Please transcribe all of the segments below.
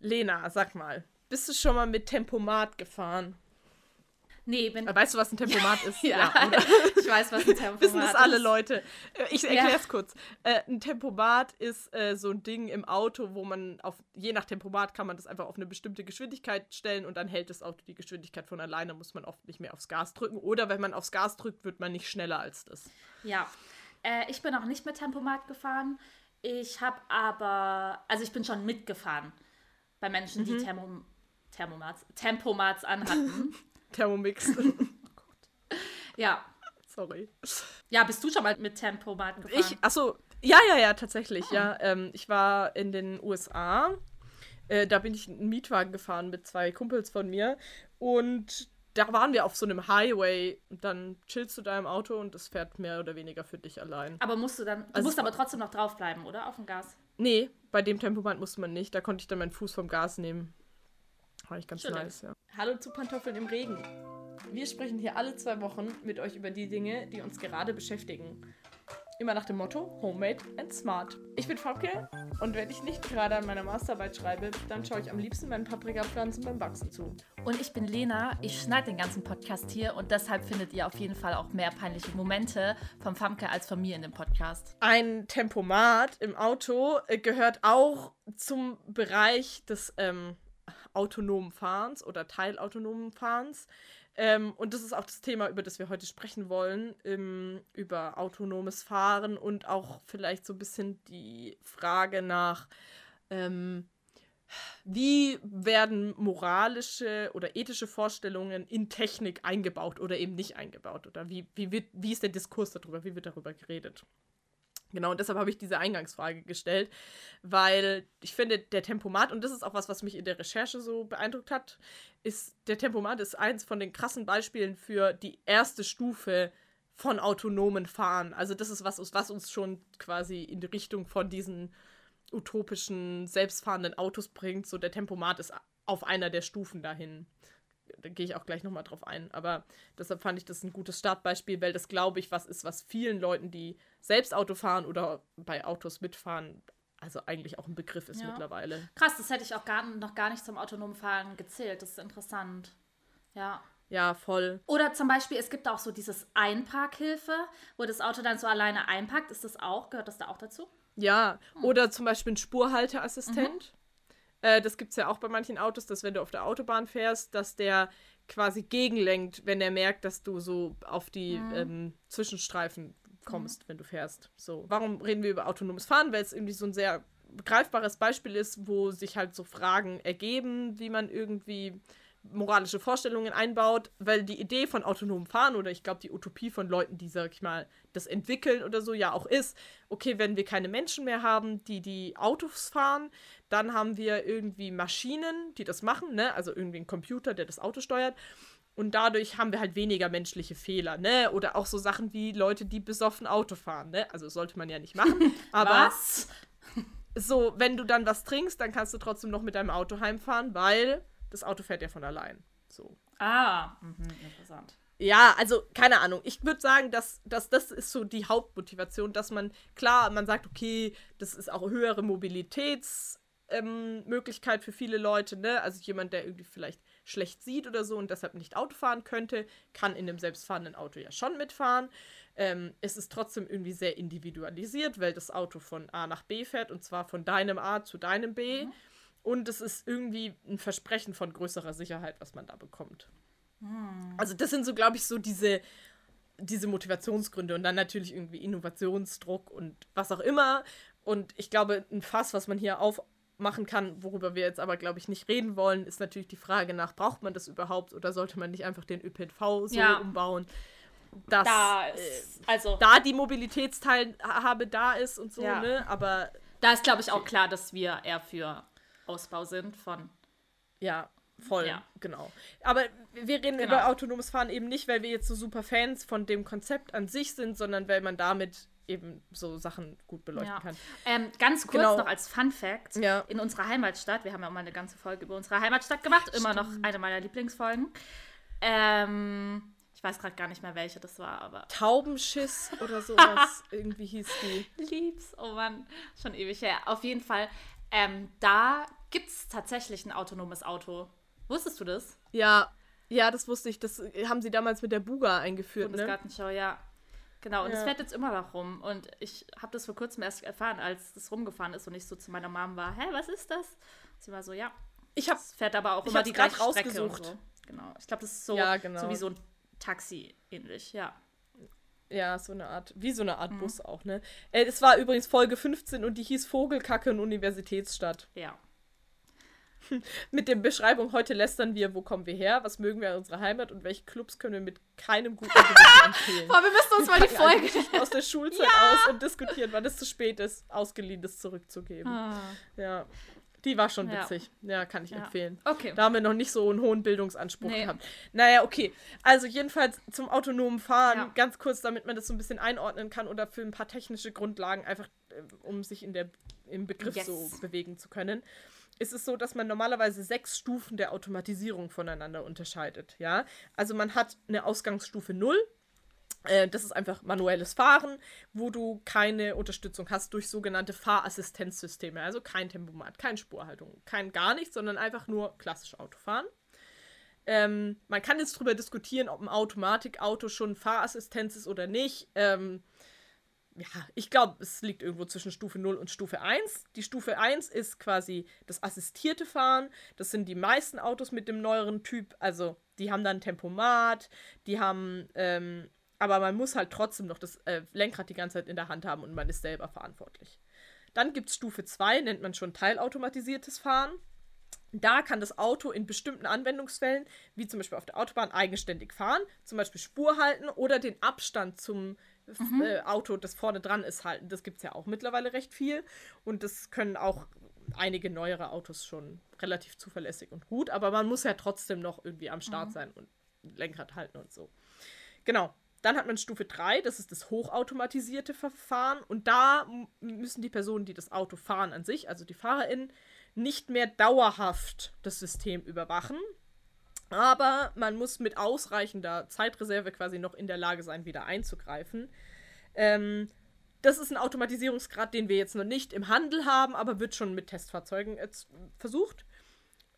Lena, sag mal, bist du schon mal mit Tempomat gefahren? Nee, wenn. Weißt du, was ein Tempomat ist? ja, ja ich weiß, was ein Tempomat ist. Wissen das alle Leute. Äh, ich erkläre es ja. kurz. Äh, ein Tempomat ist äh, so ein Ding im Auto, wo man auf, je nach Tempomat kann man das einfach auf eine bestimmte Geschwindigkeit stellen und dann hält das Auto die Geschwindigkeit von alleine, muss man oft nicht mehr aufs Gas drücken. Oder wenn man aufs Gas drückt, wird man nicht schneller als das. Ja. Äh, ich bin auch nicht mit Tempomat gefahren. Ich habe aber, also ich bin schon mitgefahren bei Menschen, mhm. die Thermom Thermomats, Tempomats anhatten. Thermomix. oh. Ja. Sorry. Ja, bist du schon mal mit Tempomat gefahren? Ich, achso, ja, ja, ja, tatsächlich, oh. ja. Ähm, ich war in den USA. Äh, da bin ich einen Mietwagen gefahren mit zwei Kumpels von mir. Und da waren wir auf so einem Highway. Und dann chillst du da im Auto und es fährt mehr oder weniger für dich allein. Aber musst du dann, du also musst aber trotzdem noch draufbleiben, oder? Auf dem Gas? Nee, bei dem Tempomat musste man nicht. Da konnte ich dann meinen Fuß vom Gas nehmen. War ich ganz Schön. nice, ja. Hallo zu Pantoffeln im Regen. Wir sprechen hier alle zwei Wochen mit euch über die Dinge, die uns gerade beschäftigen. Immer nach dem Motto Homemade and Smart. Ich bin Fabke und wenn ich nicht gerade an meiner Masterarbeit schreibe, dann schaue ich am liebsten meinen Paprikapflanzen beim Wachsen zu. Und ich bin Lena, ich schneide den ganzen Podcast hier und deshalb findet ihr auf jeden Fall auch mehr peinliche Momente vom Famke als von mir in dem Podcast. Ein Tempomat im Auto äh, gehört auch zum Bereich des ähm, autonomen Fahrens oder teilautonomen Fahrens. Ähm, und das ist auch das Thema, über das wir heute sprechen wollen, im, über autonomes Fahren und auch vielleicht so ein bisschen die Frage nach, ähm, wie werden moralische oder ethische Vorstellungen in Technik eingebaut oder eben nicht eingebaut? Oder wie, wie, wird, wie ist der Diskurs darüber? Wie wird darüber geredet? Genau, und deshalb habe ich diese Eingangsfrage gestellt, weil ich finde, der Tempomat, und das ist auch was, was mich in der Recherche so beeindruckt hat, ist, der Tempomat ist eins von den krassen Beispielen für die erste Stufe von autonomen Fahren. Also das ist was, was uns schon quasi in die Richtung von diesen utopischen, selbstfahrenden Autos bringt. So der Tempomat ist auf einer der Stufen dahin da gehe ich auch gleich nochmal drauf ein. Aber deshalb fand ich das ein gutes Startbeispiel, weil das, glaube ich, was ist, was vielen Leuten, die selbst Auto fahren oder bei Autos mitfahren, also eigentlich auch ein Begriff ist ja. mittlerweile. Krass, das hätte ich auch gar, noch gar nicht zum autonomen Fahren gezählt. Das ist interessant. Ja. Ja, voll. Oder zum Beispiel, es gibt auch so dieses Einparkhilfe, wo das Auto dann so alleine einpackt. Ist das auch, gehört das da auch dazu? Ja, hm. oder zum Beispiel ein Spurhalteassistent. Mhm. Äh, das gibt es ja auch bei manchen Autos, dass wenn du auf der Autobahn fährst, dass der quasi gegenlenkt, wenn er merkt, dass du so auf die mhm. ähm, Zwischenstreifen kommst, mhm. wenn du fährst. So. Warum reden wir über autonomes Fahren? Weil es irgendwie so ein sehr greifbares Beispiel ist, wo sich halt so Fragen ergeben, wie man irgendwie moralische Vorstellungen einbaut, weil die Idee von autonomem Fahren oder ich glaube die Utopie von Leuten, die, sag ich mal, das entwickeln oder so, ja auch ist, okay, wenn wir keine Menschen mehr haben, die die Autos fahren, dann haben wir irgendwie Maschinen, die das machen, ne? Also irgendwie ein Computer, der das Auto steuert. Und dadurch haben wir halt weniger menschliche Fehler, ne? Oder auch so Sachen wie Leute, die besoffen Auto fahren, ne? Also sollte man ja nicht machen. Aber was? so, wenn du dann was trinkst, dann kannst du trotzdem noch mit deinem Auto heimfahren, weil das Auto fährt ja von allein. So. Ah, mhm, interessant. Ja, also keine Ahnung. Ich würde sagen, dass, dass das ist so die Hauptmotivation, dass man, klar, man sagt, okay, das ist auch höhere Mobilitätsmöglichkeit ähm, für viele Leute, ne? Also jemand, der irgendwie vielleicht schlecht sieht oder so und deshalb nicht Auto fahren könnte, kann in einem selbstfahrenden Auto ja schon mitfahren. Ähm, es ist trotzdem irgendwie sehr individualisiert, weil das Auto von A nach B fährt und zwar von deinem A zu deinem B. Mhm. Und es ist irgendwie ein Versprechen von größerer Sicherheit, was man da bekommt. Hm. Also das sind so, glaube ich, so diese, diese Motivationsgründe und dann natürlich irgendwie Innovationsdruck und was auch immer. Und ich glaube, ein Fass, was man hier aufmachen kann, worüber wir jetzt aber, glaube ich, nicht reden wollen, ist natürlich die Frage nach, braucht man das überhaupt oder sollte man nicht einfach den ÖPNV so ja. umbauen? Dass da, ist, also, da die Mobilitätsteilhabe da ist und so, ja. ne? Aber da ist, glaube ich, auch klar, dass wir eher für Ausbau sind von. Ja, voll, ja. genau. Aber wir reden genau. über autonomes Fahren eben nicht, weil wir jetzt so super Fans von dem Konzept an sich sind, sondern weil man damit eben so Sachen gut beleuchten ja. kann. Ähm, ganz kurz genau. noch als Fun Fact: ja. In unserer Heimatstadt, wir haben ja auch mal eine ganze Folge über unsere Heimatstadt gemacht, Stimmt. immer noch eine meiner Lieblingsfolgen. Ähm, ich weiß gerade gar nicht mehr, welche das war, aber. Taubenschiss oder sowas. irgendwie hieß die. Liebs, oh Mann, schon ewig her. Auf jeden Fall Ähm, da gibt es tatsächlich ein autonomes Auto. Wusstest du das? Ja, ja, das wusste ich. Das haben sie damals mit der Buga eingeführt. Ne? Bundesgartenschau, ne? ja. Genau, und es ja. fährt jetzt immer noch rum. Und ich habe das vor kurzem erst erfahren, als das rumgefahren ist und ich so zu meiner Mom war, hä, was ist das? Sie war so, ja. Ich habe fährt aber auch immer die gleiche Strecke und so. Genau. Ich glaube, das ist so, ja, genau. so wie so ein Taxi ähnlich, ja. Ja, so eine Art, wie so eine Art mhm. Bus auch, ne? Äh, es war übrigens Folge 15 und die hieß Vogelkacke und Universitätsstadt. Ja. mit der Beschreibung, heute lästern wir, wo kommen wir her, was mögen wir an unserer Heimat und welche Clubs können wir mit keinem guten Gewissen empfehlen. Boah, wir müssen uns wir mal die Folge aus der Schulzeit ja! aus und diskutieren, wann es zu spät ist, Ausgeliehenes zurückzugeben. Ah. Ja. Die war schon witzig. Ja, ja kann ich ja. empfehlen. Okay. Da haben wir noch nicht so einen hohen Bildungsanspruch nee. gehabt. Naja, okay. Also jedenfalls zum autonomen Fahren, ja. ganz kurz, damit man das so ein bisschen einordnen kann oder für ein paar technische Grundlagen, einfach äh, um sich in der, im Begriff yes. so bewegen zu können ist es so, dass man normalerweise sechs Stufen der Automatisierung voneinander unterscheidet. Ja? Also man hat eine Ausgangsstufe 0. Äh, das ist einfach manuelles Fahren, wo du keine Unterstützung hast durch sogenannte Fahrassistenzsysteme. Also kein Tempomat, keine Spurhaltung, kein gar nichts, sondern einfach nur klassisch Autofahren. Ähm, man kann jetzt darüber diskutieren, ob ein Automatikauto schon Fahrassistenz ist oder nicht. Ähm, ja, ich glaube, es liegt irgendwo zwischen Stufe 0 und Stufe 1. Die Stufe 1 ist quasi das assistierte Fahren. Das sind die meisten Autos mit dem neueren Typ. Also, die haben dann Tempomat, die haben, ähm, aber man muss halt trotzdem noch das äh, Lenkrad die ganze Zeit in der Hand haben und man ist selber verantwortlich. Dann gibt es Stufe 2, nennt man schon teilautomatisiertes Fahren. Da kann das Auto in bestimmten Anwendungsfällen, wie zum Beispiel auf der Autobahn, eigenständig fahren, zum Beispiel Spur halten oder den Abstand zum mhm. äh, Auto, das vorne dran ist, halten. Das gibt es ja auch mittlerweile recht viel. Und das können auch einige neuere Autos schon relativ zuverlässig und gut. Aber man muss ja trotzdem noch irgendwie am Start mhm. sein und Lenkrad halten und so. Genau. Dann hat man Stufe 3, das ist das hochautomatisierte Verfahren. Und da müssen die Personen, die das Auto fahren an sich, also die FahrerInnen, nicht mehr dauerhaft das System überwachen, aber man muss mit ausreichender Zeitreserve quasi noch in der Lage sein, wieder einzugreifen. Ähm, das ist ein Automatisierungsgrad, den wir jetzt noch nicht im Handel haben, aber wird schon mit Testfahrzeugen versucht.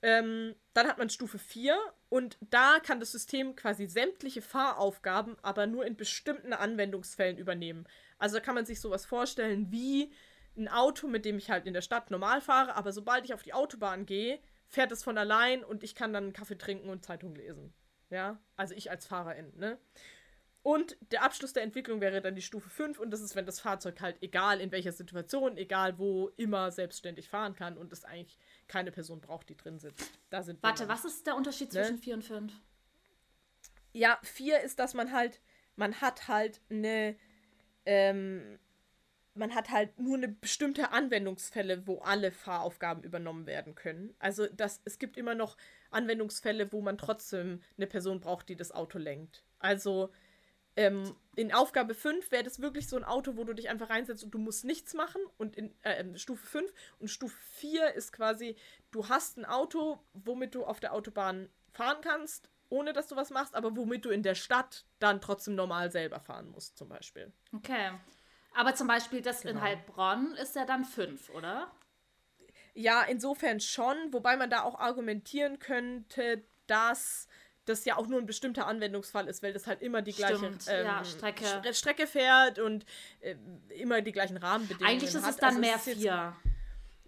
Ähm, dann hat man Stufe 4 und da kann das System quasi sämtliche Fahraufgaben, aber nur in bestimmten Anwendungsfällen übernehmen. Also kann man sich sowas vorstellen wie ein Auto, mit dem ich halt in der Stadt normal fahre, aber sobald ich auf die Autobahn gehe, fährt es von allein und ich kann dann einen Kaffee trinken und Zeitung lesen. Ja, also ich als Fahrerin, ne? Und der Abschluss der Entwicklung wäre dann die Stufe 5 und das ist, wenn das Fahrzeug halt egal in welcher Situation, egal wo, immer selbstständig fahren kann und es eigentlich keine Person braucht, die drin sitzt. Da sind Warte, was ist der Unterschied ne? zwischen 4 und 5? Ja, 4 ist, dass man halt, man hat halt eine, ähm, man hat halt nur eine bestimmte Anwendungsfälle, wo alle Fahraufgaben übernommen werden können. Also das, es gibt immer noch Anwendungsfälle, wo man trotzdem eine Person braucht, die das Auto lenkt. Also ähm, in Aufgabe 5 wäre das wirklich so ein Auto, wo du dich einfach reinsetzt und du musst nichts machen. Und in äh, Stufe 5 und Stufe 4 ist quasi, du hast ein Auto, womit du auf der Autobahn fahren kannst, ohne dass du was machst, aber womit du in der Stadt dann trotzdem normal selber fahren musst, zum Beispiel. Okay. Aber zum Beispiel das genau. in Heilbronn ist ja dann fünf, oder? Ja, insofern schon, wobei man da auch argumentieren könnte, dass das ja auch nur ein bestimmter Anwendungsfall ist, weil das halt immer die gleiche ähm, ja, Strecke. Strecke fährt und äh, immer die gleichen Rahmenbedingungen Eigentlich ist hat. es dann also mehr vier. Jetzt,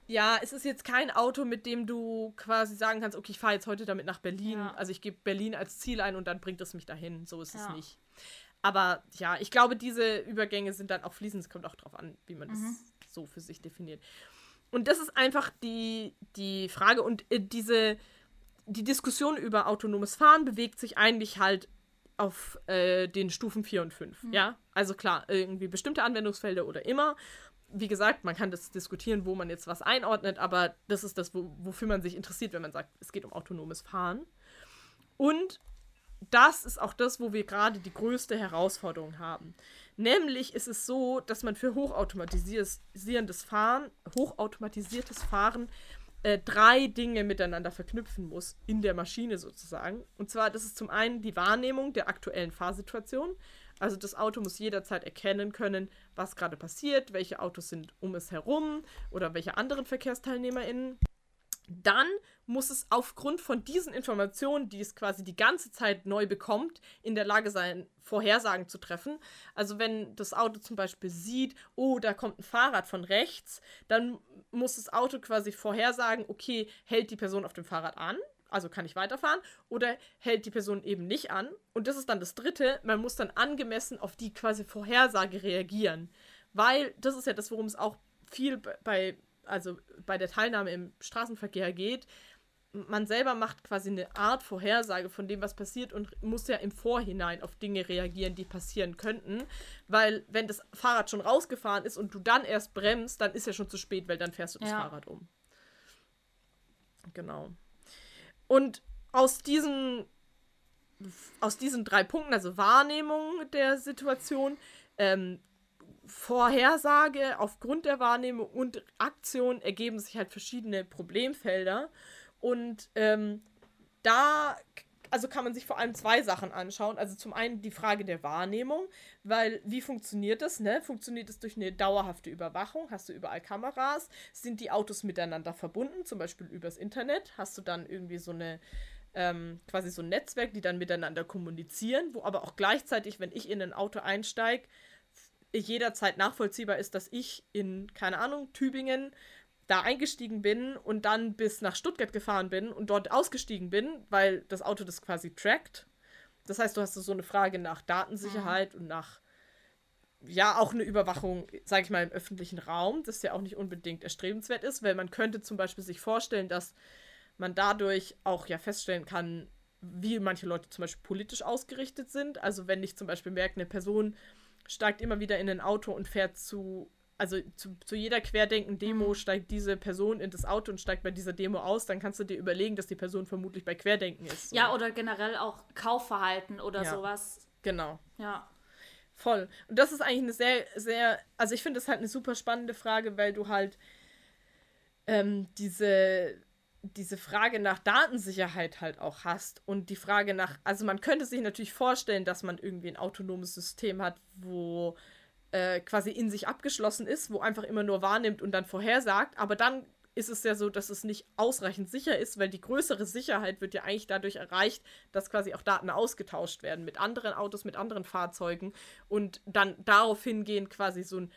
ja, es ist jetzt kein Auto, mit dem du quasi sagen kannst, okay, ich fahre jetzt heute damit nach Berlin. Ja. Also ich gebe Berlin als Ziel ein und dann bringt es mich dahin. So ist ja. es nicht. Aber ja, ich glaube, diese Übergänge sind dann auch fließend. Es kommt auch darauf an, wie man mhm. das so für sich definiert. Und das ist einfach die, die Frage. Und äh, diese, die Diskussion über autonomes Fahren bewegt sich eigentlich halt auf äh, den Stufen 4 und 5. Mhm. Ja, also klar, irgendwie bestimmte Anwendungsfelder oder immer. Wie gesagt, man kann das diskutieren, wo man jetzt was einordnet, aber das ist das, wo, wofür man sich interessiert, wenn man sagt, es geht um autonomes Fahren. Und das ist auch das, wo wir gerade die größte Herausforderung haben. Nämlich ist es so, dass man für hochautomatisierendes Fahren, hochautomatisiertes Fahren äh, drei Dinge miteinander verknüpfen muss, in der Maschine sozusagen. Und zwar, das ist zum einen die Wahrnehmung der aktuellen Fahrsituation. Also das Auto muss jederzeit erkennen können, was gerade passiert, welche Autos sind um es herum oder welche anderen VerkehrsteilnehmerInnen. Dann muss es aufgrund von diesen Informationen, die es quasi die ganze Zeit neu bekommt, in der Lage sein, Vorhersagen zu treffen. Also wenn das Auto zum Beispiel sieht, oh, da kommt ein Fahrrad von rechts, dann muss das Auto quasi vorhersagen, okay, hält die Person auf dem Fahrrad an also kann ich weiterfahren, oder hält die Person eben nicht an. Und das ist dann das Dritte, man muss dann angemessen auf die quasi Vorhersage reagieren. Weil das ist ja das, worum es auch viel bei, also bei der Teilnahme im Straßenverkehr geht. Man selber macht quasi eine Art Vorhersage von dem, was passiert und muss ja im Vorhinein auf Dinge reagieren, die passieren könnten. Weil wenn das Fahrrad schon rausgefahren ist und du dann erst bremst, dann ist ja schon zu spät, weil dann fährst du das ja. Fahrrad um. Genau. Und aus diesen, aus diesen drei Punkten, also Wahrnehmung der Situation, ähm, Vorhersage aufgrund der Wahrnehmung und Aktion ergeben sich halt verschiedene Problemfelder. Und ähm, da also kann man sich vor allem zwei Sachen anschauen. Also zum einen die Frage der Wahrnehmung, weil wie funktioniert das? Ne? Funktioniert es durch eine dauerhafte Überwachung? Hast du überall Kameras? Sind die Autos miteinander verbunden, zum Beispiel übers Internet? Hast du dann irgendwie so eine ähm, quasi so ein Netzwerk, die dann miteinander kommunizieren, wo aber auch gleichzeitig, wenn ich in ein Auto einsteige, jederzeit nachvollziehbar ist, dass ich in, keine Ahnung, Tübingen da eingestiegen bin und dann bis nach Stuttgart gefahren bin und dort ausgestiegen bin, weil das Auto das quasi trackt. Das heißt, du hast so eine Frage nach Datensicherheit mhm. und nach, ja, auch eine Überwachung, sage ich mal, im öffentlichen Raum, das ja auch nicht unbedingt erstrebenswert ist, weil man könnte zum Beispiel sich vorstellen, dass man dadurch auch ja feststellen kann, wie manche Leute zum Beispiel politisch ausgerichtet sind. Also wenn ich zum Beispiel merke, eine Person steigt immer wieder in ein Auto und fährt zu also zu, zu jeder Querdenken-Demo mhm. steigt diese Person in das Auto und steigt bei dieser Demo aus, dann kannst du dir überlegen, dass die Person vermutlich bei Querdenken ist. So. Ja, oder generell auch Kaufverhalten oder ja. sowas. Genau. Ja. Voll. Und das ist eigentlich eine sehr, sehr, also ich finde das halt eine super spannende Frage, weil du halt ähm, diese, diese Frage nach Datensicherheit halt auch hast und die Frage nach, also man könnte sich natürlich vorstellen, dass man irgendwie ein autonomes System hat, wo äh, quasi in sich abgeschlossen ist, wo einfach immer nur wahrnimmt und dann vorhersagt. Aber dann ist es ja so, dass es nicht ausreichend sicher ist, weil die größere Sicherheit wird ja eigentlich dadurch erreicht, dass quasi auch Daten ausgetauscht werden mit anderen Autos, mit anderen Fahrzeugen und dann darauf hingehen quasi so ein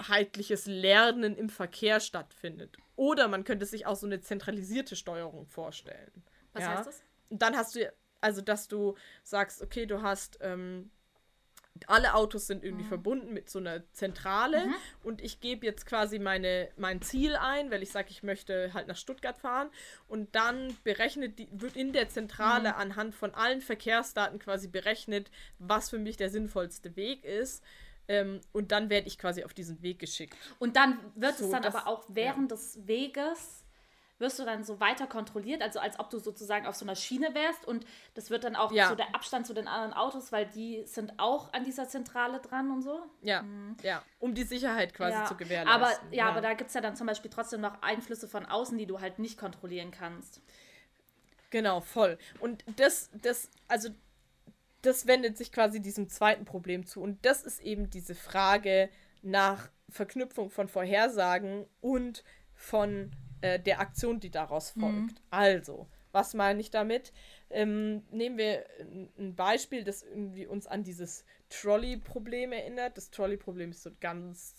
gesamtheitliches Lernen im Verkehr stattfindet. Oder man könnte sich auch so eine zentralisierte Steuerung vorstellen. Was ja? heißt das? Und dann hast du, also dass du sagst, okay, du hast ähm, alle Autos sind irgendwie mhm. verbunden mit so einer Zentrale mhm. und ich gebe jetzt quasi meine, mein Ziel ein, weil ich sage, ich möchte halt nach Stuttgart fahren und dann berechnet die, wird in der Zentrale mhm. anhand von allen Verkehrsdaten quasi berechnet, was für mich der sinnvollste Weg ist. Ähm, und dann werde ich quasi auf diesen Weg geschickt. Und dann wird so, es dann das, aber auch während ja. des Weges wirst du dann so weiter kontrolliert, also als ob du sozusagen auf so einer Schiene wärst und das wird dann auch ja. so der Abstand zu den anderen Autos, weil die sind auch an dieser Zentrale dran und so. Ja, mhm. ja, um die Sicherheit quasi ja. zu gewährleisten. Aber ja, ja. aber da gibt es ja dann zum Beispiel trotzdem noch Einflüsse von außen, die du halt nicht kontrollieren kannst. Genau, voll. Und das, das, also das wendet sich quasi diesem zweiten Problem zu. Und das ist eben diese Frage nach Verknüpfung von Vorhersagen und von äh, der Aktion, die daraus mhm. folgt. Mhm. Also, was meine ich damit? Ähm, nehmen wir ein Beispiel, das irgendwie uns an dieses Trolley-Problem erinnert. Das Trolley-Problem ist so ein ganz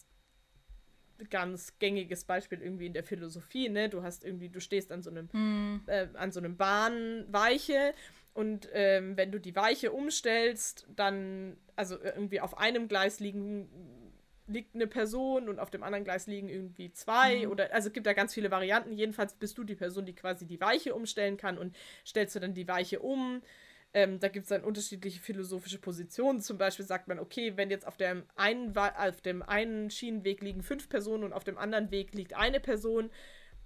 ganz gängiges Beispiel irgendwie in der Philosophie, ne? Du hast irgendwie, du stehst an so einem, mm. äh, an so einem Bahnweiche und ähm, wenn du die Weiche umstellst, dann, also irgendwie auf einem Gleis liegen liegt eine Person und auf dem anderen Gleis liegen irgendwie zwei mhm. oder also es gibt da ganz viele Varianten. Jedenfalls bist du die Person, die quasi die Weiche umstellen kann und stellst du dann die Weiche um. Ähm, da gibt es dann unterschiedliche philosophische Positionen. Zum Beispiel sagt man, okay, wenn jetzt auf dem, einen, auf dem einen Schienenweg liegen fünf Personen und auf dem anderen Weg liegt eine Person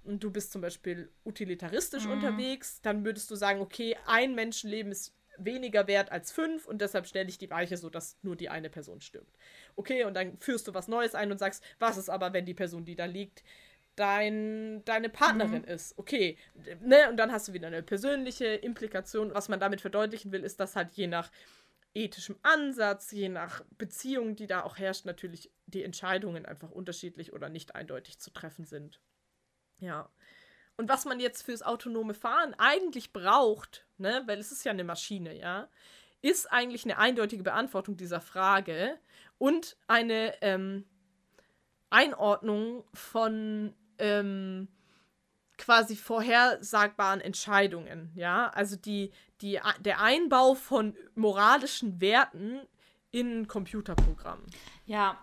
und du bist zum Beispiel utilitaristisch mhm. unterwegs, dann würdest du sagen, okay, ein Menschenleben ist weniger wert als fünf und deshalb stelle ich die Weiche so, dass nur die eine Person stirbt. Okay, und dann führst du was Neues ein und sagst, was ist aber, wenn die Person, die da liegt, dein, deine Partnerin mhm. ist. Okay, ne? Und dann hast du wieder eine persönliche Implikation. Was man damit verdeutlichen will, ist, dass halt je nach ethischem Ansatz, je nach Beziehung, die da auch herrscht, natürlich die Entscheidungen einfach unterschiedlich oder nicht eindeutig zu treffen sind. Ja. Und was man jetzt fürs autonome Fahren eigentlich braucht, ne, weil es ist ja eine Maschine, ja, ist eigentlich eine eindeutige Beantwortung dieser Frage und eine ähm, Einordnung von ähm, quasi vorhersagbaren Entscheidungen, ja, also die, die, der Einbau von moralischen Werten in Computerprogrammen. Ja,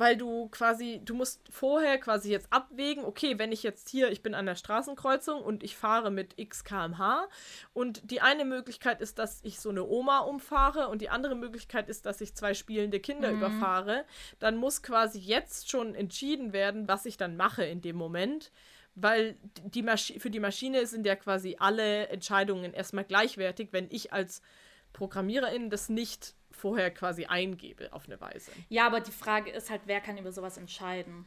weil du quasi, du musst vorher quasi jetzt abwägen, okay, wenn ich jetzt hier, ich bin an der Straßenkreuzung und ich fahre mit x kmh und die eine Möglichkeit ist, dass ich so eine Oma umfahre und die andere Möglichkeit ist, dass ich zwei spielende Kinder mhm. überfahre, dann muss quasi jetzt schon entschieden werden, was ich dann mache in dem Moment weil die für die Maschine sind ja quasi alle Entscheidungen erstmal gleichwertig, wenn ich als Programmiererin das nicht vorher quasi eingebe auf eine Weise. Ja, aber die Frage ist halt, wer kann über sowas entscheiden?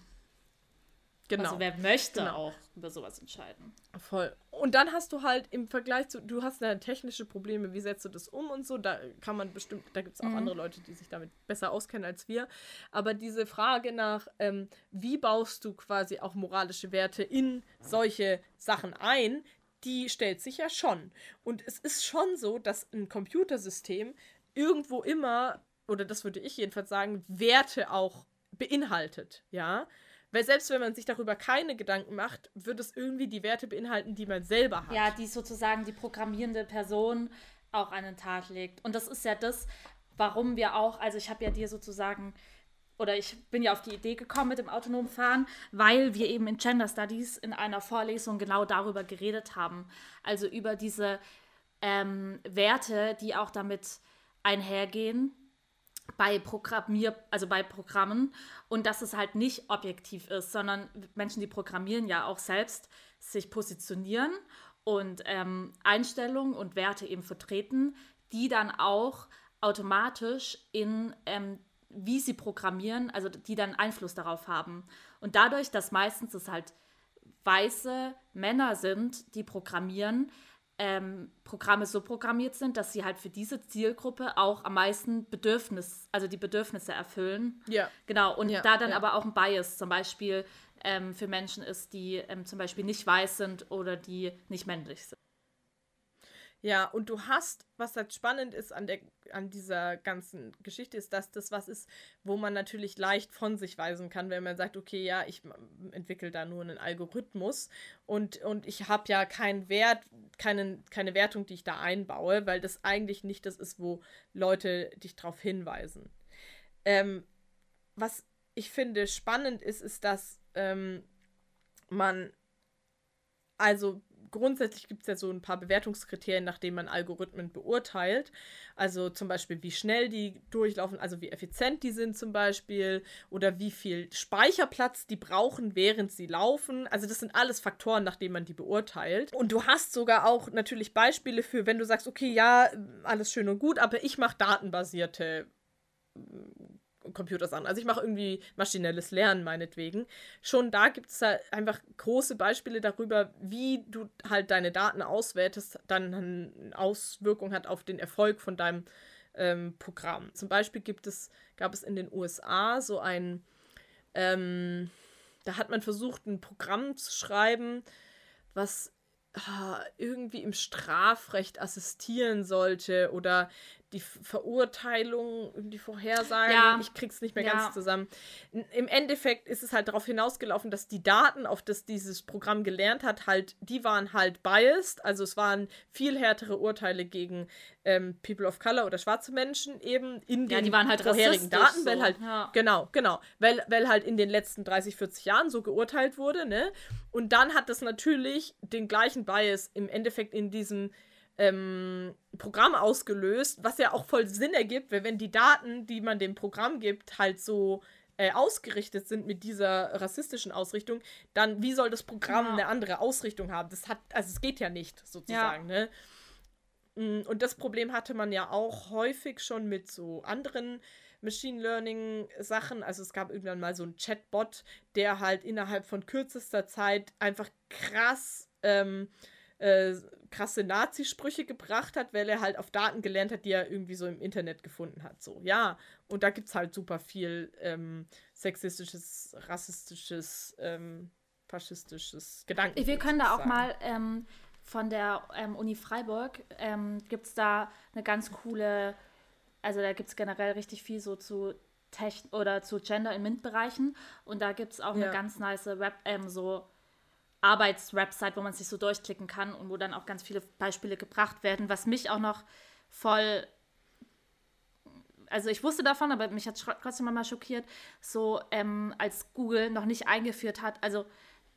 Genau. Also wer möchte genau. auch über sowas entscheiden. Voll. Und dann hast du halt im Vergleich zu, du hast dann technische Probleme, wie setzt du das um und so, da kann man bestimmt, da gibt es auch mhm. andere Leute, die sich damit besser auskennen als wir. Aber diese Frage nach, ähm, wie baust du quasi auch moralische Werte in solche Sachen ein, die stellt sich ja schon. Und es ist schon so, dass ein Computersystem irgendwo immer, oder das würde ich jedenfalls sagen, Werte auch beinhaltet, ja. Weil selbst wenn man sich darüber keine Gedanken macht, wird es irgendwie die Werte beinhalten, die man selber hat. Ja, die sozusagen die programmierende Person auch an den Tag legt. Und das ist ja das, warum wir auch, also ich habe ja dir sozusagen, oder ich bin ja auf die Idee gekommen mit dem autonomen Fahren, weil wir eben in Gender Studies in einer Vorlesung genau darüber geredet haben. Also über diese ähm, Werte, die auch damit einhergehen bei Programmier, also bei Programmen und dass es halt nicht objektiv ist, sondern Menschen, die programmieren, ja auch selbst sich positionieren und ähm, Einstellungen und Werte eben vertreten, die dann auch automatisch in ähm, wie sie programmieren, also die dann Einfluss darauf haben. Und dadurch, dass meistens es halt weiße Männer sind, die programmieren, ähm, Programme so programmiert sind, dass sie halt für diese Zielgruppe auch am meisten Bedürfnis, also die Bedürfnisse erfüllen. Ja. Genau. Und ja, da dann ja. aber auch ein Bias zum Beispiel ähm, für Menschen ist, die ähm, zum Beispiel nicht weiß sind oder die nicht männlich sind. Ja, und du hast, was halt spannend ist an, der, an dieser ganzen Geschichte, ist, dass das was ist, wo man natürlich leicht von sich weisen kann, wenn man sagt, okay, ja, ich entwickle da nur einen Algorithmus und, und ich habe ja keinen Wert, keinen, keine Wertung, die ich da einbaue, weil das eigentlich nicht das ist, wo Leute dich darauf hinweisen. Ähm, was ich finde spannend ist, ist, dass ähm, man also grundsätzlich gibt es ja so ein paar Bewertungskriterien, nach denen man Algorithmen beurteilt. Also zum Beispiel, wie schnell die durchlaufen, also wie effizient die sind zum Beispiel oder wie viel Speicherplatz die brauchen, während sie laufen. Also das sind alles Faktoren, nach denen man die beurteilt. Und du hast sogar auch natürlich Beispiele für, wenn du sagst, okay, ja, alles schön und gut, aber ich mache datenbasierte Computers an. Also ich mache irgendwie maschinelles Lernen meinetwegen. Schon da gibt es halt einfach große Beispiele darüber, wie du halt deine Daten auswertest, dann eine Auswirkung hat auf den Erfolg von deinem ähm, Programm. Zum Beispiel gibt es, gab es in den USA so ein, ähm, da hat man versucht, ein Programm zu schreiben, was ah, irgendwie im Strafrecht assistieren sollte oder die Verurteilung, die Vorhersagen, ja. ich krieg's nicht mehr ja. ganz zusammen. Im Endeffekt ist es halt darauf hinausgelaufen, dass die Daten, auf das dieses Programm gelernt hat, halt, die waren halt biased. Also es waren viel härtere Urteile gegen ähm, People of Color oder schwarze Menschen eben in ja, den halt vorherigen Daten, weil halt, ja. genau, genau, weil, weil halt in den letzten 30, 40 Jahren so geurteilt wurde, ne? Und dann hat das natürlich den gleichen Bias im Endeffekt in diesem ähm, Programm ausgelöst, was ja auch voll Sinn ergibt, weil wenn die Daten, die man dem Programm gibt, halt so äh, ausgerichtet sind mit dieser rassistischen Ausrichtung, dann wie soll das Programm ja. eine andere Ausrichtung haben? Das hat, also es geht ja nicht, sozusagen, ja. ne? Mm, und das Problem hatte man ja auch häufig schon mit so anderen Machine Learning Sachen. Also es gab irgendwann mal so einen Chatbot, der halt innerhalb von kürzester Zeit einfach krass ähm, äh, krasse Nazi-Sprüche gebracht hat, weil er halt auf Daten gelernt hat, die er irgendwie so im Internet gefunden hat. So, ja. Und da gibt es halt super viel ähm, sexistisches, rassistisches, ähm, faschistisches Gedanken. Wir können da auch mal ähm, von der ähm, Uni Freiburg, ähm, gibt es da eine ganz coole, also da gibt es generell richtig viel so zu Tech oder zu Gender in MINT-Bereichen. Und da gibt es auch ja. eine ganz nice Web, ähm, so Arbeitswebsite, wo man sich so durchklicken kann und wo dann auch ganz viele Beispiele gebracht werden, was mich auch noch voll also ich wusste davon, aber mich hat trotzdem mal schockiert, so ähm, als Google noch nicht eingeführt hat, also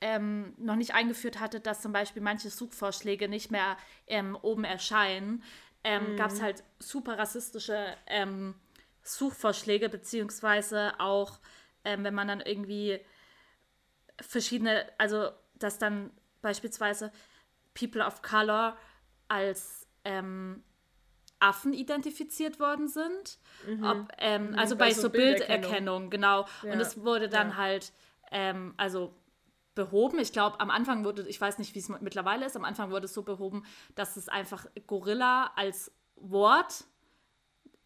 ähm, noch nicht eingeführt hatte, dass zum Beispiel manche Suchvorschläge nicht mehr ähm, oben erscheinen, ähm, mhm. gab es halt super rassistische ähm, Suchvorschläge, beziehungsweise auch, ähm, wenn man dann irgendwie verschiedene, also dass dann beispielsweise People of Color als ähm, Affen identifiziert worden sind. Mhm. Ob, ähm, mhm. Also bei also so Bilderkennung, Bilderkennung genau. Ja. Und es wurde dann ja. halt, ähm, also behoben. Ich glaube, am Anfang wurde, ich weiß nicht, wie es mittlerweile ist, am Anfang wurde es so behoben, dass es einfach Gorilla als Wort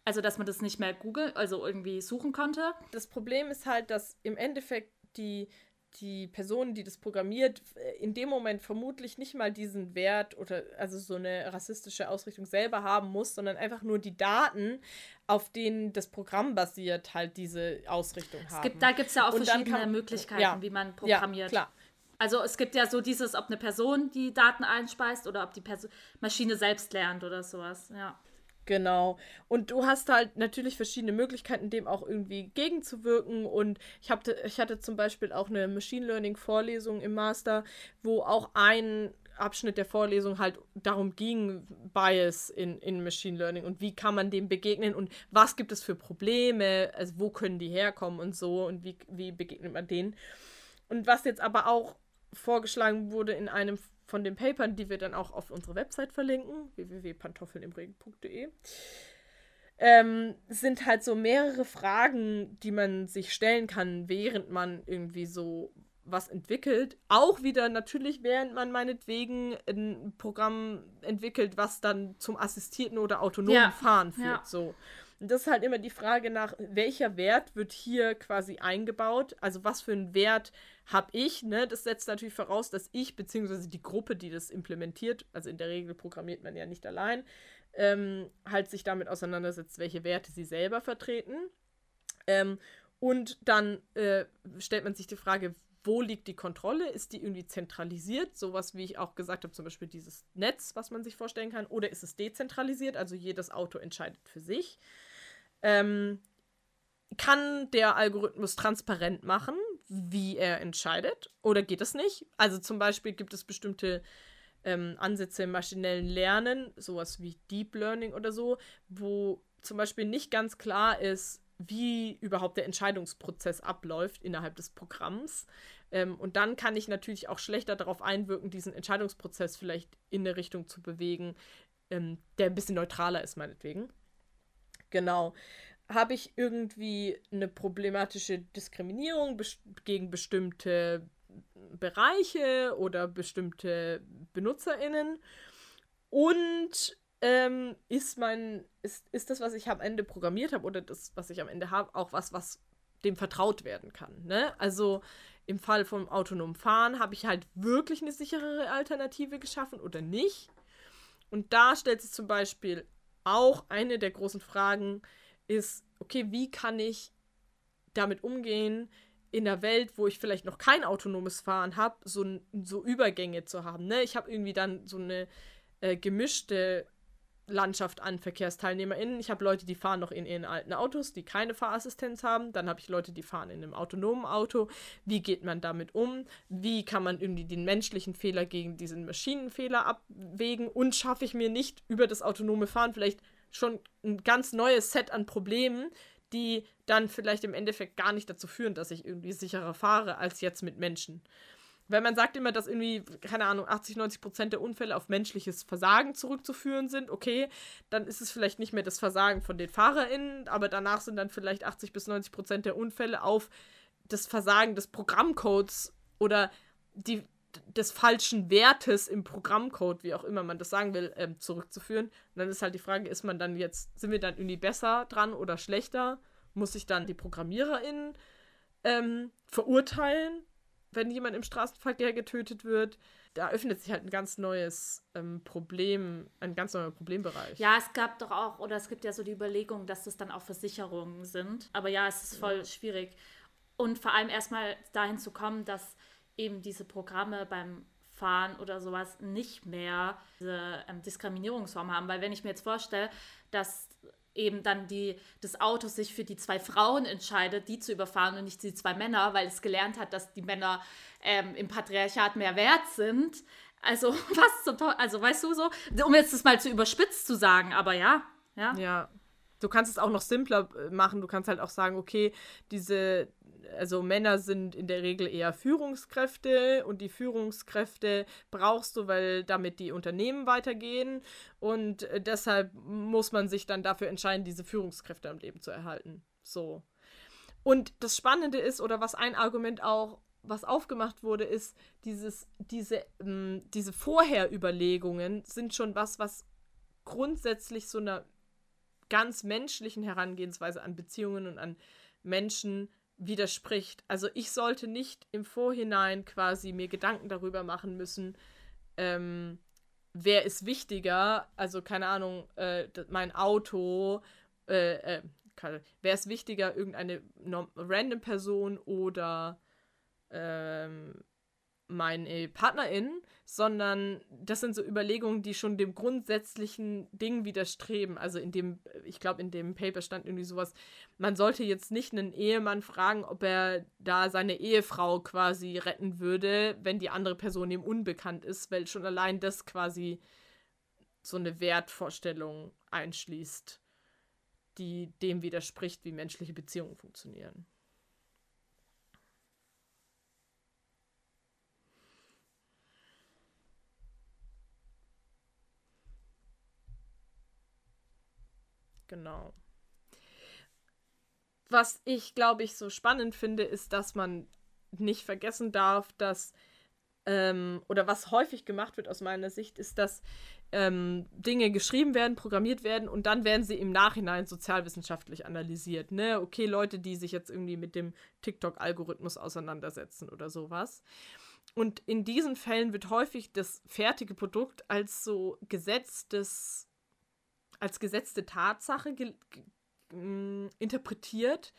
also, dass man das nicht mehr googeln, also irgendwie suchen konnte. Das Problem ist halt, dass im Endeffekt die die Person, die das programmiert, äh, in dem Moment vermutlich nicht mal diesen Wert oder also so eine rassistische Ausrichtung selber haben muss, sondern einfach nur die Daten, auf denen das Programm basiert, halt diese Ausrichtung haben. Es gibt, da gibt es ja auch Und verschiedene kann, Möglichkeiten, ja, wie man programmiert. Ja, klar. Also es gibt ja so dieses, ob eine Person die Daten einspeist oder ob die Perso Maschine selbst lernt oder sowas, ja. Genau. Und du hast halt natürlich verschiedene Möglichkeiten, dem auch irgendwie gegenzuwirken. Und ich, hab, ich hatte zum Beispiel auch eine Machine Learning-Vorlesung im Master, wo auch ein Abschnitt der Vorlesung halt darum ging, Bias in, in Machine Learning und wie kann man dem begegnen und was gibt es für Probleme, also wo können die herkommen und so und wie, wie begegnet man denen. Und was jetzt aber auch vorgeschlagen wurde in einem von den Papern, die wir dann auch auf unsere Website verlinken, www.pantoffelnimregen.de, ähm, sind halt so mehrere Fragen, die man sich stellen kann, während man irgendwie so was entwickelt. Auch wieder natürlich, während man meinetwegen ein Programm entwickelt, was dann zum assistierten oder autonomen ja. Fahren führt. Ja. So. Und das ist halt immer die Frage nach, welcher Wert wird hier quasi eingebaut? Also was für einen Wert habe ich? Ne? Das setzt natürlich voraus, dass ich beziehungsweise die Gruppe, die das implementiert, also in der Regel programmiert man ja nicht allein, ähm, halt sich damit auseinandersetzt, welche Werte sie selber vertreten. Ähm, und dann äh, stellt man sich die Frage, wo liegt die Kontrolle? Ist die irgendwie zentralisiert? Sowas, wie ich auch gesagt habe, zum Beispiel dieses Netz, was man sich vorstellen kann. Oder ist es dezentralisiert? Also jedes Auto entscheidet für sich. Ähm, kann der Algorithmus transparent machen, wie er entscheidet? Oder geht das nicht? Also zum Beispiel gibt es bestimmte ähm, Ansätze im maschinellen Lernen, sowas wie Deep Learning oder so, wo zum Beispiel nicht ganz klar ist, wie überhaupt der Entscheidungsprozess abläuft innerhalb des Programms. Ähm, und dann kann ich natürlich auch schlechter darauf einwirken, diesen Entscheidungsprozess vielleicht in eine Richtung zu bewegen, ähm, der ein bisschen neutraler ist, meinetwegen. Genau. Habe ich irgendwie eine problematische Diskriminierung bes gegen bestimmte Bereiche oder bestimmte BenutzerInnen? Und ähm, ist mein, ist, ist das, was ich am Ende programmiert habe oder das, was ich am Ende habe, auch was, was dem vertraut werden kann. Ne? Also im Fall vom autonomen Fahren habe ich halt wirklich eine sicherere Alternative geschaffen oder nicht. Und da stellt sich zum Beispiel auch eine der großen Fragen ist, okay, wie kann ich damit umgehen, in der Welt, wo ich vielleicht noch kein autonomes Fahren habe, so, so Übergänge zu haben. Ne? Ich habe irgendwie dann so eine äh, gemischte Landschaft an VerkehrsteilnehmerInnen. Ich habe Leute, die fahren noch in ihren alten Autos, die keine Fahrassistenz haben. Dann habe ich Leute, die fahren in einem autonomen Auto. Wie geht man damit um? Wie kann man irgendwie den menschlichen Fehler gegen diesen Maschinenfehler abwägen? Und schaffe ich mir nicht über das autonome Fahren vielleicht schon ein ganz neues Set an Problemen, die dann vielleicht im Endeffekt gar nicht dazu führen, dass ich irgendwie sicherer fahre als jetzt mit Menschen weil man sagt immer, dass irgendwie, keine Ahnung, 80, 90 Prozent der Unfälle auf menschliches Versagen zurückzuführen sind. Okay, dann ist es vielleicht nicht mehr das Versagen von den FahrerInnen, aber danach sind dann vielleicht 80 bis 90 Prozent der Unfälle auf das Versagen des Programmcodes oder die des falschen Wertes im Programmcode, wie auch immer man das sagen will, ähm, zurückzuführen. Und dann ist halt die Frage, ist man dann jetzt, sind wir dann irgendwie besser dran oder schlechter? Muss ich dann die ProgrammiererInnen ähm, verurteilen, wenn jemand im Straßenverkehr getötet wird? Da öffnet sich halt ein ganz neues ähm, Problem, ein ganz neuer Problembereich. Ja, es gab doch auch, oder es gibt ja so die Überlegung, dass das dann auch Versicherungen sind. Aber ja, es ist voll ja. schwierig. Und vor allem erstmal dahin zu kommen, dass eben diese Programme beim Fahren oder sowas nicht mehr diese ähm, Diskriminierungsform haben. Weil wenn ich mir jetzt vorstelle, dass eben dann die, das Auto sich für die zwei Frauen entscheidet, die zu überfahren und nicht die zwei Männer, weil es gelernt hat, dass die Männer ähm, im Patriarchat mehr wert sind. Also was zum Teufel, also weißt du so, um jetzt das mal zu überspitzt zu sagen, aber ja, ja. Ja. Du kannst es auch noch simpler äh, machen. Du kannst halt auch sagen, okay, diese also Männer sind in der Regel eher Führungskräfte und die Führungskräfte brauchst du, weil damit die Unternehmen weitergehen und äh, deshalb muss man sich dann dafür entscheiden, diese Führungskräfte am Leben zu erhalten. So. Und das Spannende ist, oder was ein Argument auch, was aufgemacht wurde, ist, dieses, diese, ähm, diese Vorherüberlegungen sind schon was, was grundsätzlich so einer ganz menschlichen Herangehensweise an Beziehungen und an Menschen widerspricht. Also ich sollte nicht im Vorhinein quasi mir Gedanken darüber machen müssen, ähm, wer ist wichtiger, also keine Ahnung, äh, mein Auto, äh, äh, wer ist wichtiger, irgendeine random Person oder ähm, meine Partnerin, sondern das sind so Überlegungen, die schon dem grundsätzlichen Ding widerstreben. Also in dem, ich glaube, in dem Paper stand irgendwie sowas, man sollte jetzt nicht einen Ehemann fragen, ob er da seine Ehefrau quasi retten würde, wenn die andere Person ihm unbekannt ist, weil schon allein das quasi so eine Wertvorstellung einschließt, die dem widerspricht, wie menschliche Beziehungen funktionieren. Genau. Was ich, glaube ich, so spannend finde, ist, dass man nicht vergessen darf, dass, ähm, oder was häufig gemacht wird aus meiner Sicht, ist, dass ähm, Dinge geschrieben werden, programmiert werden und dann werden sie im Nachhinein sozialwissenschaftlich analysiert. Ne? Okay, Leute, die sich jetzt irgendwie mit dem TikTok-Algorithmus auseinandersetzen oder sowas. Und in diesen Fällen wird häufig das fertige Produkt als so gesetztes als gesetzte Tatsache ge interpretiert.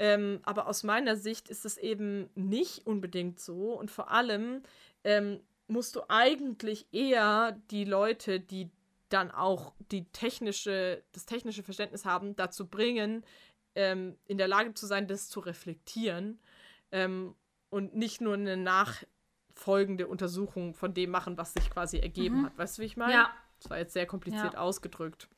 Ähm, aber aus meiner Sicht ist es eben nicht unbedingt so. Und vor allem ähm, musst du eigentlich eher die Leute, die dann auch die technische, das technische Verständnis haben, dazu bringen, ähm, in der Lage zu sein, das zu reflektieren ähm, und nicht nur eine nachfolgende Untersuchung von dem machen, was sich quasi ergeben mhm. hat. Weißt du, wie ich meine? Ja, das war jetzt sehr kompliziert ja. ausgedrückt.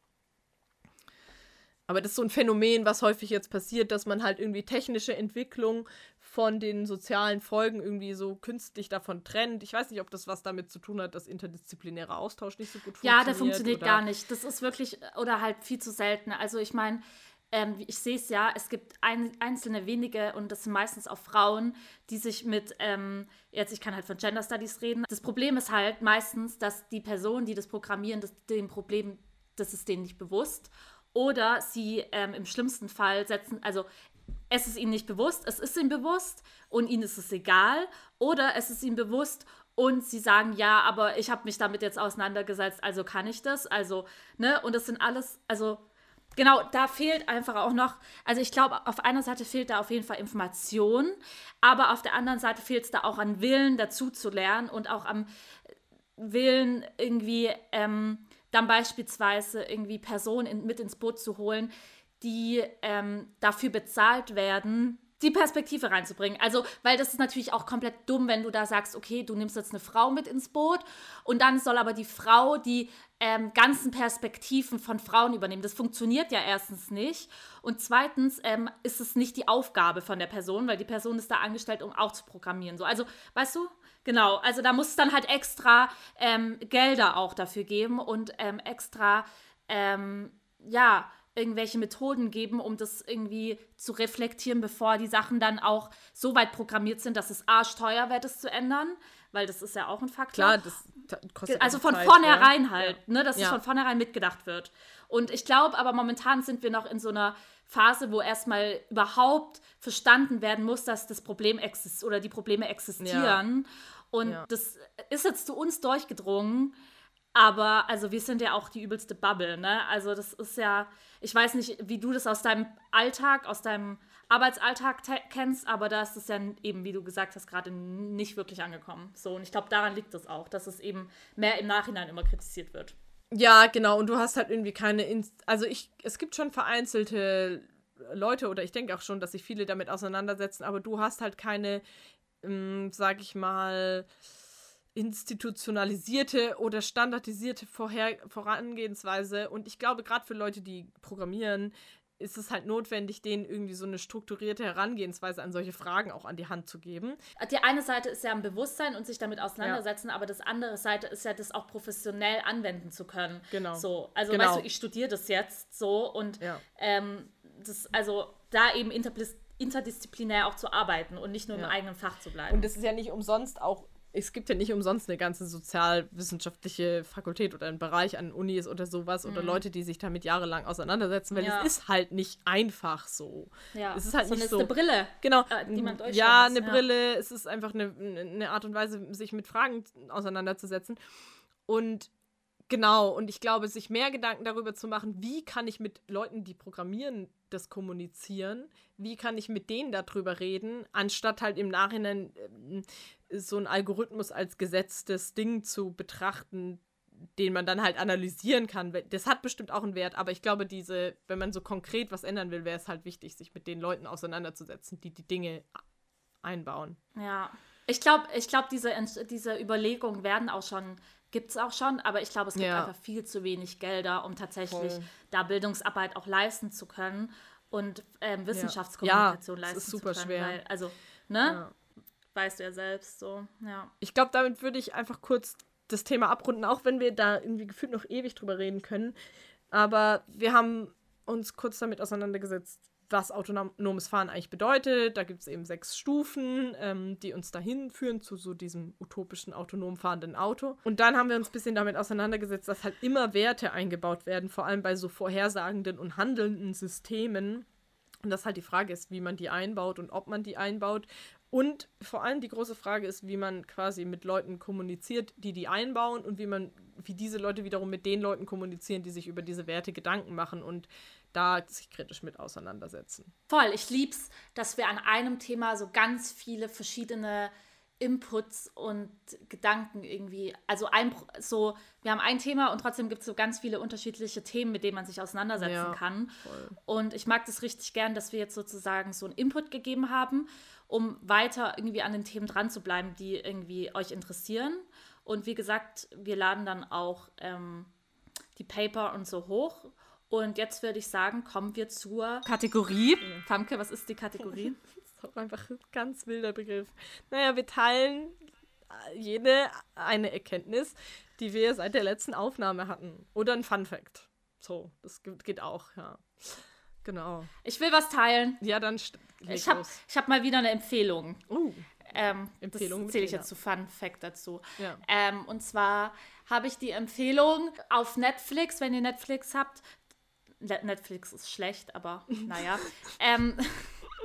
Aber das ist so ein Phänomen, was häufig jetzt passiert, dass man halt irgendwie technische Entwicklung von den sozialen Folgen irgendwie so künstlich davon trennt. Ich weiß nicht, ob das was damit zu tun hat, dass interdisziplinärer Austausch nicht so gut funktioniert. Ja, der funktioniert gar nicht. Das ist wirklich, oder halt viel zu selten. Also ich meine, ähm, ich sehe es ja, es gibt ein, einzelne wenige und das sind meistens auch Frauen, die sich mit, ähm, jetzt ich kann halt von Gender Studies reden. Das Problem ist halt meistens, dass die Personen, die das programmieren, das, dem Problem, das ist denen nicht bewusst. Oder sie ähm, im schlimmsten Fall setzen, also es ist ihnen nicht bewusst, es ist ihnen bewusst und ihnen ist es egal. Oder es ist ihnen bewusst und sie sagen, ja, aber ich habe mich damit jetzt auseinandergesetzt, also kann ich das. Also, ne, und das sind alles, also genau, da fehlt einfach auch noch, also ich glaube, auf einer Seite fehlt da auf jeden Fall Information, aber auf der anderen Seite fehlt es da auch an Willen, dazu zu lernen und auch am Willen irgendwie ähm, dann beispielsweise irgendwie Personen in, mit ins Boot zu holen, die ähm, dafür bezahlt werden, die Perspektive reinzubringen. Also, weil das ist natürlich auch komplett dumm, wenn du da sagst, okay, du nimmst jetzt eine Frau mit ins Boot und dann soll aber die Frau die ähm, ganzen Perspektiven von Frauen übernehmen. Das funktioniert ja erstens nicht. Und zweitens ähm, ist es nicht die Aufgabe von der Person, weil die Person ist da angestellt, um auch zu programmieren. So, also, weißt du, genau, also da muss es dann halt extra ähm, Gelder auch dafür geben und ähm, extra, ähm, ja, irgendwelche Methoden geben, um das irgendwie zu reflektieren, bevor die Sachen dann auch so weit programmiert sind, dass es arschteuer wird, es zu ändern, weil das ist ja auch ein Faktor. Klar, das kostet Also von Zeit, vornherein ja. halt, ja. ne, dass ja. es von vornherein mitgedacht wird. Und ich glaube aber momentan sind wir noch in so einer Phase, wo erstmal überhaupt verstanden werden muss, dass das Problem existiert oder die Probleme existieren. Und das ist jetzt zu uns durchgedrungen aber also wir sind ja auch die übelste Bubble, ne? Also das ist ja, ich weiß nicht, wie du das aus deinem Alltag, aus deinem Arbeitsalltag kennst, aber da ist es ja eben, wie du gesagt hast, gerade nicht wirklich angekommen. So, und ich glaube, daran liegt es auch, dass es eben mehr im Nachhinein immer kritisiert wird. Ja, genau, und du hast halt irgendwie keine, Inst also ich, es gibt schon vereinzelte Leute oder ich denke auch schon, dass sich viele damit auseinandersetzen, aber du hast halt keine, ähm, sag ich mal, institutionalisierte oder standardisierte Vorher Vorangehensweise. Und ich glaube, gerade für Leute, die programmieren, ist es halt notwendig, denen irgendwie so eine strukturierte Herangehensweise an solche Fragen auch an die Hand zu geben. Die eine Seite ist ja ein Bewusstsein und sich damit auseinandersetzen, ja. aber das andere Seite ist ja, das auch professionell anwenden zu können. Genau. So, also genau. weißt du, ich studiere das jetzt so und ja. ähm, das, also da eben interdisziplinär auch zu arbeiten und nicht nur ja. im eigenen Fach zu bleiben. Und das ist ja nicht umsonst auch es gibt ja nicht umsonst eine ganze sozialwissenschaftliche Fakultät oder einen Bereich an Unis oder sowas mhm. oder Leute, die sich damit jahrelang auseinandersetzen, weil ja. es ist halt nicht einfach so. Ja. Es ist halt so nicht so. eine Brille. Genau. Äh, die man ja, eine ja. Brille. Es ist einfach eine, eine Art und Weise, sich mit Fragen auseinanderzusetzen. Und Genau, und ich glaube, sich mehr Gedanken darüber zu machen, wie kann ich mit Leuten, die programmieren, das kommunizieren, wie kann ich mit denen darüber reden, anstatt halt im Nachhinein äh, so einen Algorithmus als gesetztes Ding zu betrachten, den man dann halt analysieren kann. Das hat bestimmt auch einen Wert, aber ich glaube, diese, wenn man so konkret was ändern will, wäre es halt wichtig, sich mit den Leuten auseinanderzusetzen, die die Dinge einbauen. Ja. Ich glaube, ich glaub, diese, diese Überlegungen werden auch schon gibt es auch schon, aber ich glaube, es gibt ja. einfach viel zu wenig Gelder, um tatsächlich Voll. da Bildungsarbeit auch leisten zu können und ähm, Wissenschaftskommunikation ja. leisten zu können. Das ist super schwer. Weil, also, ne? Ja. Weißt du ja selbst so, ja. Ich glaube, damit würde ich einfach kurz das Thema abrunden, auch wenn wir da irgendwie gefühlt noch ewig drüber reden können. Aber wir haben uns kurz damit auseinandergesetzt, was autonomes Fahren eigentlich bedeutet. Da gibt es eben sechs Stufen, ähm, die uns dahin führen zu so diesem utopischen autonom fahrenden Auto. Und dann haben wir uns ein bisschen damit auseinandergesetzt, dass halt immer Werte eingebaut werden, vor allem bei so vorhersagenden und handelnden Systemen. Und dass halt die Frage ist, wie man die einbaut und ob man die einbaut. Und vor allem die große Frage ist, wie man quasi mit Leuten kommuniziert, die die einbauen und wie man, wie diese Leute wiederum mit den Leuten kommunizieren, die sich über diese Werte Gedanken machen und da sich kritisch mit auseinandersetzen. Voll, ich lieb's, dass wir an einem Thema so ganz viele verschiedene Inputs und Gedanken irgendwie, also ein, so, wir haben ein Thema und trotzdem gibt es so ganz viele unterschiedliche Themen, mit denen man sich auseinandersetzen ja, kann. Voll. Und ich mag das richtig gern, dass wir jetzt sozusagen so einen Input gegeben haben, um weiter irgendwie an den Themen dran zu bleiben, die irgendwie euch interessieren. Und wie gesagt, wir laden dann auch ähm, die Paper und so hoch. Und jetzt würde ich sagen, kommen wir zur Kategorie. Famke, was ist die Kategorie? das ist auch einfach ein ganz wilder Begriff. Naja, wir teilen äh, jede eine Erkenntnis, die wir seit der letzten Aufnahme hatten. Oder ein Fun Fact. So, das geht auch, ja. Genau. Ich will was teilen. Ja, dann ich habe hab mal wieder eine Empfehlung. Uh, ähm, Empfehlung das zähle ich jetzt zu Fun Fact dazu. Ja. Ähm, und zwar habe ich die Empfehlung auf Netflix, wenn ihr Netflix habt, Netflix ist schlecht, aber naja. ähm,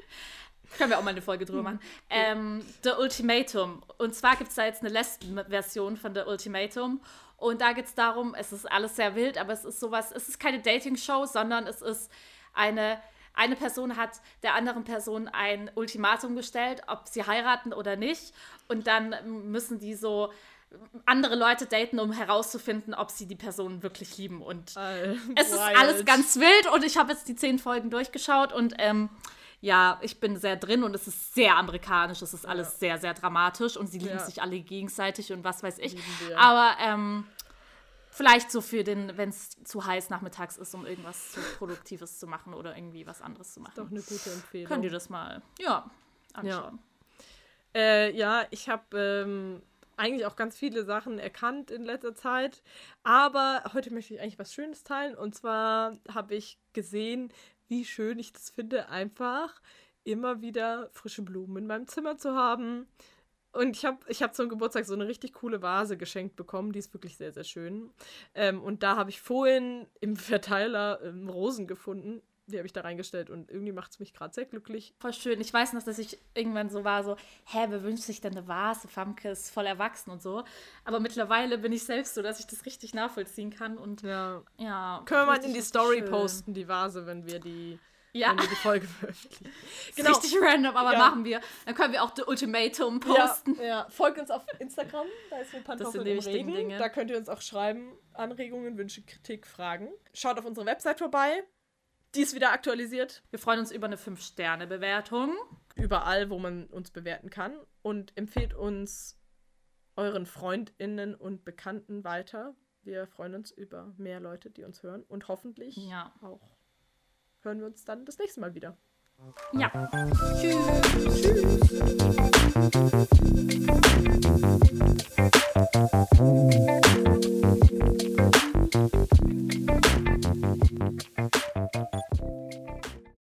können wir auch mal eine Folge drüber machen. Ähm, The Ultimatum. Und zwar gibt es da jetzt eine Lesben-Version von The Ultimatum. Und da geht es darum, es ist alles sehr wild, aber es ist sowas, es ist keine Dating-Show, sondern es ist eine, eine Person hat der anderen Person ein Ultimatum gestellt, ob sie heiraten oder nicht. Und dann müssen die so andere Leute daten, um herauszufinden, ob sie die Person wirklich lieben. Und uh, es ist alles ganz wild und ich habe jetzt die zehn Folgen durchgeschaut und ähm, ja, ich bin sehr drin und es ist sehr amerikanisch, es ist ja. alles sehr, sehr dramatisch und sie lieben ja. sich alle gegenseitig und was weiß ich. Aber ähm, vielleicht so für den, wenn es zu heiß nachmittags ist, um irgendwas so Produktives zu machen oder irgendwie was anderes zu machen. Ist doch eine gute Empfehlung. Könnt ihr das mal, ja, anschauen. Ja, äh, ja ich habe ähm, eigentlich auch ganz viele Sachen erkannt in letzter Zeit. Aber heute möchte ich eigentlich was Schönes teilen. Und zwar habe ich gesehen, wie schön ich das finde, einfach immer wieder frische Blumen in meinem Zimmer zu haben. Und ich habe ich hab zum Geburtstag so eine richtig coole Vase geschenkt bekommen. Die ist wirklich sehr, sehr schön. Ähm, und da habe ich vorhin im Verteiler ähm, Rosen gefunden die habe ich da reingestellt und irgendwie macht es mich gerade sehr glücklich. Voll schön. Ich weiß noch, dass ich irgendwann so war, so, hä, wer wünscht sich denn eine Vase? Famke ist voll erwachsen und so. Aber mittlerweile bin ich selbst so, dass ich das richtig nachvollziehen kann und ja. ja Können wir mal in die Story schön. posten, die Vase, wenn wir die ja. wenn wir die Folge veröffentlichen. Genau. Richtig random, aber ja. machen wir. Dann können wir auch The Ultimatum posten. Ja, ja. Folgt uns auf Instagram, da ist ein Pantoffeln im Regen. Dinge. Da könnt ihr uns auch schreiben, Anregungen, Wünsche, Kritik, Fragen. Schaut auf unsere Website vorbei. Die ist wieder aktualisiert. Wir freuen uns über eine 5-Sterne-Bewertung. Überall, wo man uns bewerten kann. Und empfehlt uns euren FreundInnen und Bekannten weiter. Wir freuen uns über mehr Leute, die uns hören. Und hoffentlich ja. auch hören wir uns dann das nächste Mal wieder. Ja. Tschüss. Tschüss.